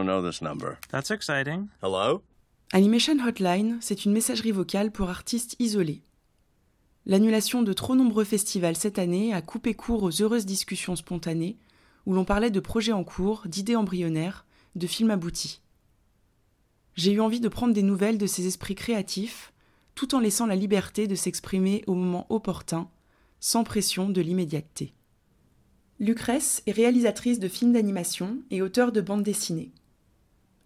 don't know this number. That's exciting. Hello? Animation Hotline, c'est une messagerie vocale pour artistes isolés. L'annulation de trop nombreux festivals cette année a coupé court aux heureuses discussions spontanées où l'on parlait de projets en cours, d'idées embryonnaires, de films aboutis. J'ai eu envie de prendre des nouvelles de ces esprits créatifs, tout en laissant la liberté de s'exprimer au moment opportun, sans pression de l'immédiateté. Lucrèce est réalisatrice de films d'animation et auteure de bandes dessinées.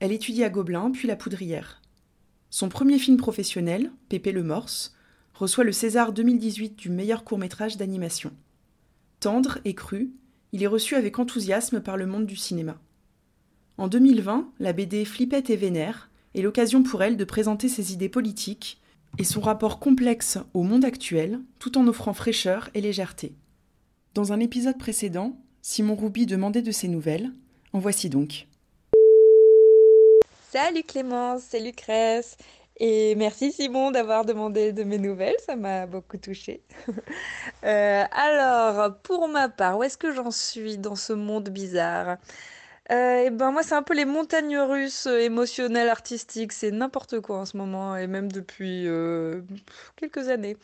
Elle étudie à Gobelin puis la Poudrière. Son premier film professionnel, Pépé le Morse, reçoit le César 2018 du meilleur court-métrage d'animation. Tendre et cru, il est reçu avec enthousiasme par le monde du cinéma. En 2020, la BD Flippette et Vénère est l'occasion pour elle de présenter ses idées politiques et son rapport complexe au monde actuel, tout en offrant fraîcheur et légèreté. Dans un épisode précédent, Simon Rouby demandait de ses nouvelles. En voici donc. Salut Clémence, c'est Lucrèce. Et merci Simon d'avoir demandé de mes nouvelles, ça m'a beaucoup touchée. Euh, alors, pour ma part, où est-ce que j'en suis dans ce monde bizarre? Euh, et ben moi c'est un peu les montagnes russes émotionnelles, artistiques, c'est n'importe quoi en ce moment et même depuis euh, quelques années.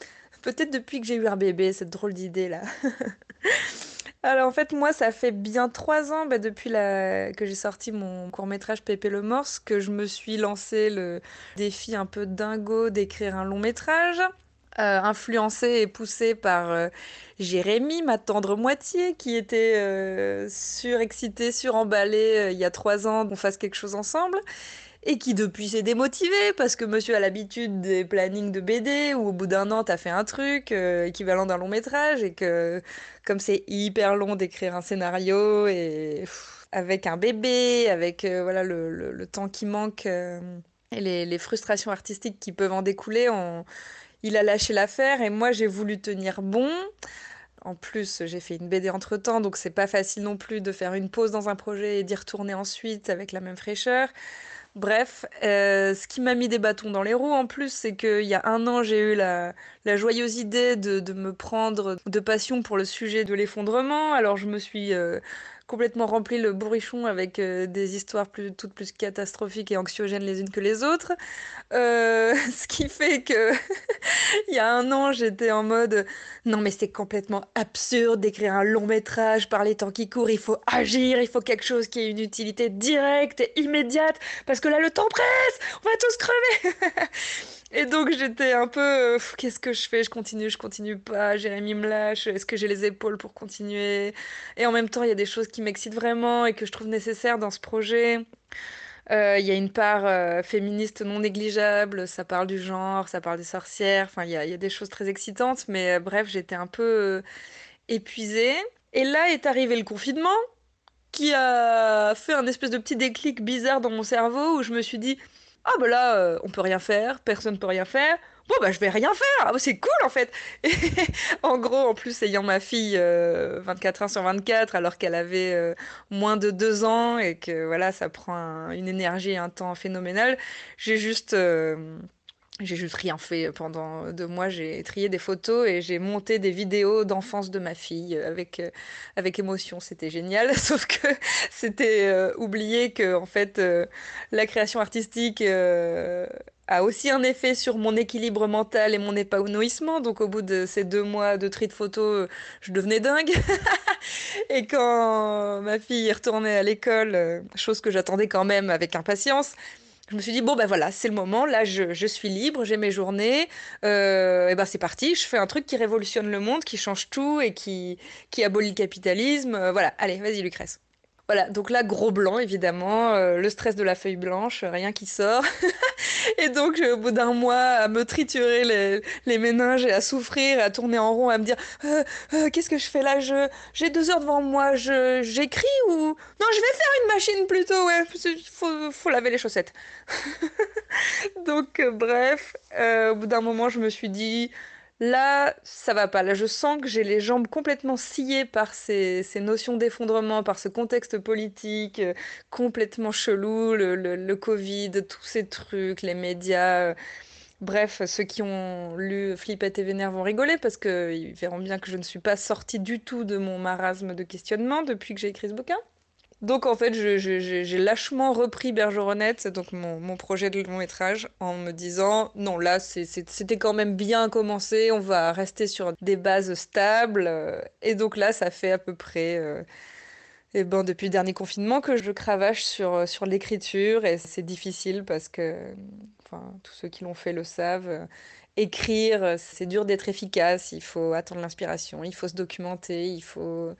Peut-être depuis que j'ai eu un bébé, cette drôle d'idée là. Alors en fait moi ça fait bien trois ans bah, depuis que j'ai sorti mon court métrage Pépé le Morse que je me suis lancé le défi un peu dingo d'écrire un long métrage. Euh, influencé et poussé par euh, Jérémy, ma tendre moitié, qui était euh, surexcité, suremballé il y a trois ans qu'on fasse quelque chose ensemble et qui depuis s'est démotivé parce que monsieur a l'habitude des plannings de BD où au bout d'un an t'as fait un truc équivalent d'un long métrage et que comme c'est hyper long d'écrire un scénario et avec un bébé, avec voilà le, le, temps qui manque et les, les, frustrations artistiques qui peuvent en découler, on il a lâché l'affaire et moi j'ai voulu tenir bon. En plus, j'ai fait une BD entre temps, donc c'est pas facile non plus de faire une pause dans un projet et d'y retourner ensuite avec la même fraîcheur. Bref, euh, ce qui m'a mis des bâtons dans les roues en plus, c'est qu'il y a un an, j'ai eu la, joyeuse idée de, me prendre de passion pour le sujet de l'effondrement. Alors je me suis euh, complètement rempli le bourrichon avec euh, des histoires toutes plus catastrophiques et anxiogènes les unes que les autres. Ce qui fait que il y a un an, j'étais en mode non mais c'est complètement absurde d'écrire un long métrage par les temps qui courent, il faut agir, il faut quelque chose qui ait une utilité directe et immédiate parce que là le temps presse, on va tous crever. Et donc j'étais un peu, euh, qu'est-ce que je fais? Je continue, je continue pas. Jérémy me lâche. Est-ce que j'ai les épaules pour continuer? Et en même temps, il y a des choses qui m'excitent vraiment et que je trouve nécessaires dans ce projet. Euh, il y a une part euh, féministe non négligeable, ça parle du genre, ça parle des sorcières, enfin il y a, des choses très excitantes, mais bref, j'étais un peu épuisée. Et là est arrivé le confinement, a fait un espèce de petit déclic bizarre dans mon cerveau, où je me suis dit, ah bah là, euh, on peut rien faire, personne peut rien faire. Bon bah je vais rien faire, ah, bah, c'est cool en fait. en gros, en plus ayant ma fille 24 euh, heures sur 24 alors qu'elle avait euh, moins de 2 ans et que voilà, ça prend une énergie et un temps phénoménal, j'ai juste j'ai juste rien fait pendant deux mois. J'ai trié des photos et j'ai monté des vidéos d'enfance de ma fille avec, euh, avec émotion. C'était génial. Sauf que c'était euh, oublié que, en fait, euh, la création artistique a aussi un effet sur mon équilibre mental et mon épanouissement. Donc, au bout de ces deux mois de tri de photos, je devenais dingue. et quand ma fille est retournée à l'école, chose que j'attendais quand même avec impatience, je me suis dit, bon, ben voilà, c'est le moment, là, je, suis libre, j'ai mes journées, euh, et ben c'est parti, je fais un truc qui révolutionne le monde, qui change tout et qui, qui abolit le capitalisme. Euh, voilà, allez, vas-y, Lucrèce. Voilà, donc là, gros blanc, évidemment, euh, le stress de la feuille blanche, rien qui sort. et donc, au bout d'un mois, à me triturer les, les, méninges et à souffrir, à tourner en rond, à me dire euh, euh, Qu'est-ce que je fais là? Je, J'ai deux heures devant moi, j'écris ou. Non, je vais faire une machine plutôt, ouais, faut, faut, laver les chaussettes. donc, bref, au bout d'un moment, je me suis dit Là, ça va pas. Là, je sens que j'ai les jambes complètement sciées par ces, notions d'effondrement, par ce contexte politique euh, complètement chelou, le, Covid, tous ces trucs, les médias. Euh. bref, ceux qui ont lu Flippette et Vénère vont rigoler parce qu'ils verront bien que je ne suis pas sortie du tout de mon marasme de questionnement depuis que j'ai écrit ce bouquin. Donc en fait, j'ai lâchement repris Bergeronnette, donc mon, projet de long métrage, en me disant non, là c'était quand même bien commencé, on va rester sur des bases stables. Et donc là, ça fait à peu près, euh, et ben, depuis le dernier confinement que je cravache sur, sur l'écriture et c'est difficile parce que, enfin, tous ceux qui l'ont fait le savent. écrire, c'est dur d'être efficace, il faut attendre l'inspiration, il faut se documenter, il faut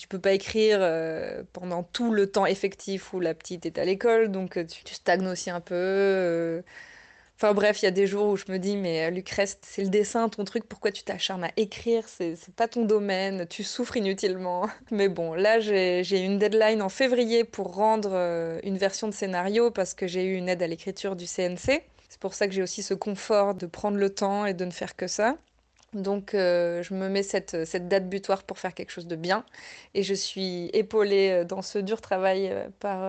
tu peux pas écrire euh, pendant tout le temps effectif où la petite est à l'école, donc euh, tu, stagnes aussi un peu. Euh. Enfin bref, il y a des jours où je me dis, mais Lucrèce, c'est le dessin, ton truc, pourquoi tu t'acharnes à écrire? C'est pas ton domaine, tu souffres inutilement. Mais bon, là, j'ai une deadline en février pour rendre une version de scénario parce que j'ai eu une aide à l'écriture du CNC. C'est pour ça que j'ai aussi ce confort de prendre le temps et de ne faire que ça. Donc euh, je me mets cette, date butoir pour faire quelque chose de bien. Et je suis épaulée euh, dans ce dur travail euh, par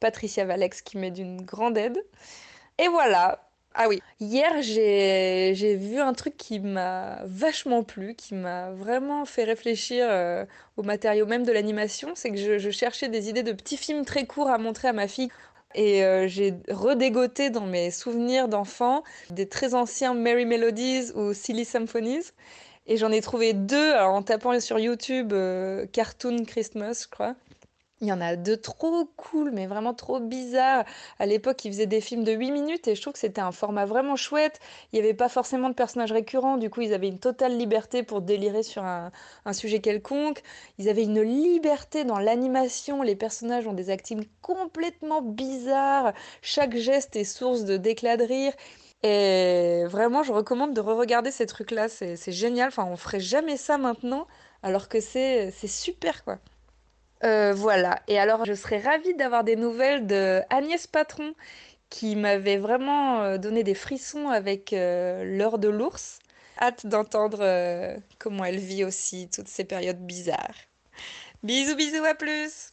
Patricia Valex qui m'est d'une grande aide. Et voilà. Ah oui, hier j'ai vu un truc qui m'a vachement plu, qui m'a vraiment fait réfléchir au matériau même de l'animation. C'est que je cherchais des idées de petits films très courts à montrer à ma fille. Et euh, j'ai redégoté dans mes souvenirs d'enfant des très anciens Merry Melodies ou Silly Symphonies. Et j'en ai trouvé deux en tapant sur YouTube euh, Cartoon Christmas, je crois. Il y en a deux trop cool, mais vraiment trop bizarres. À l'époque, ils faisaient des films de 8 minutes et je trouve que c'était un format vraiment chouette. Il n'y avait pas forcément de personnages récurrents, du coup, ils avaient une totale liberté pour délirer sur un, sujet quelconque. Ils avaient une liberté dans l'animation. Les personnages ont des actings complètement bizarres. Chaque geste est source de d'éclat de rire. Et vraiment, je recommande de re-regarder ces trucs-là. C'est génial. Enfin, on ferait jamais ça maintenant, alors que c'est super, quoi. Euh, voilà. Et alors, je serais ravie d'avoir des nouvelles de Agnès Patron, qui m'avait vraiment euh, donné des frissons avec euh, l'heure de l'ours. Hâte d'entendre comment elle vit aussi toutes ces périodes bizarres. Bisous, bisous, à plus!